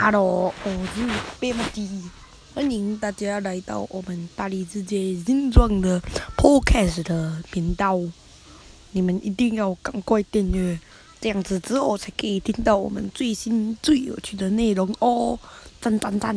哈喽，我是贝木迪，欢迎大家来到我们大理世界精装的 Podcast 的频道。你们一定要赶快订阅，这样子之后才可以听到我们最新最有趣的内容哦！赞赞赞！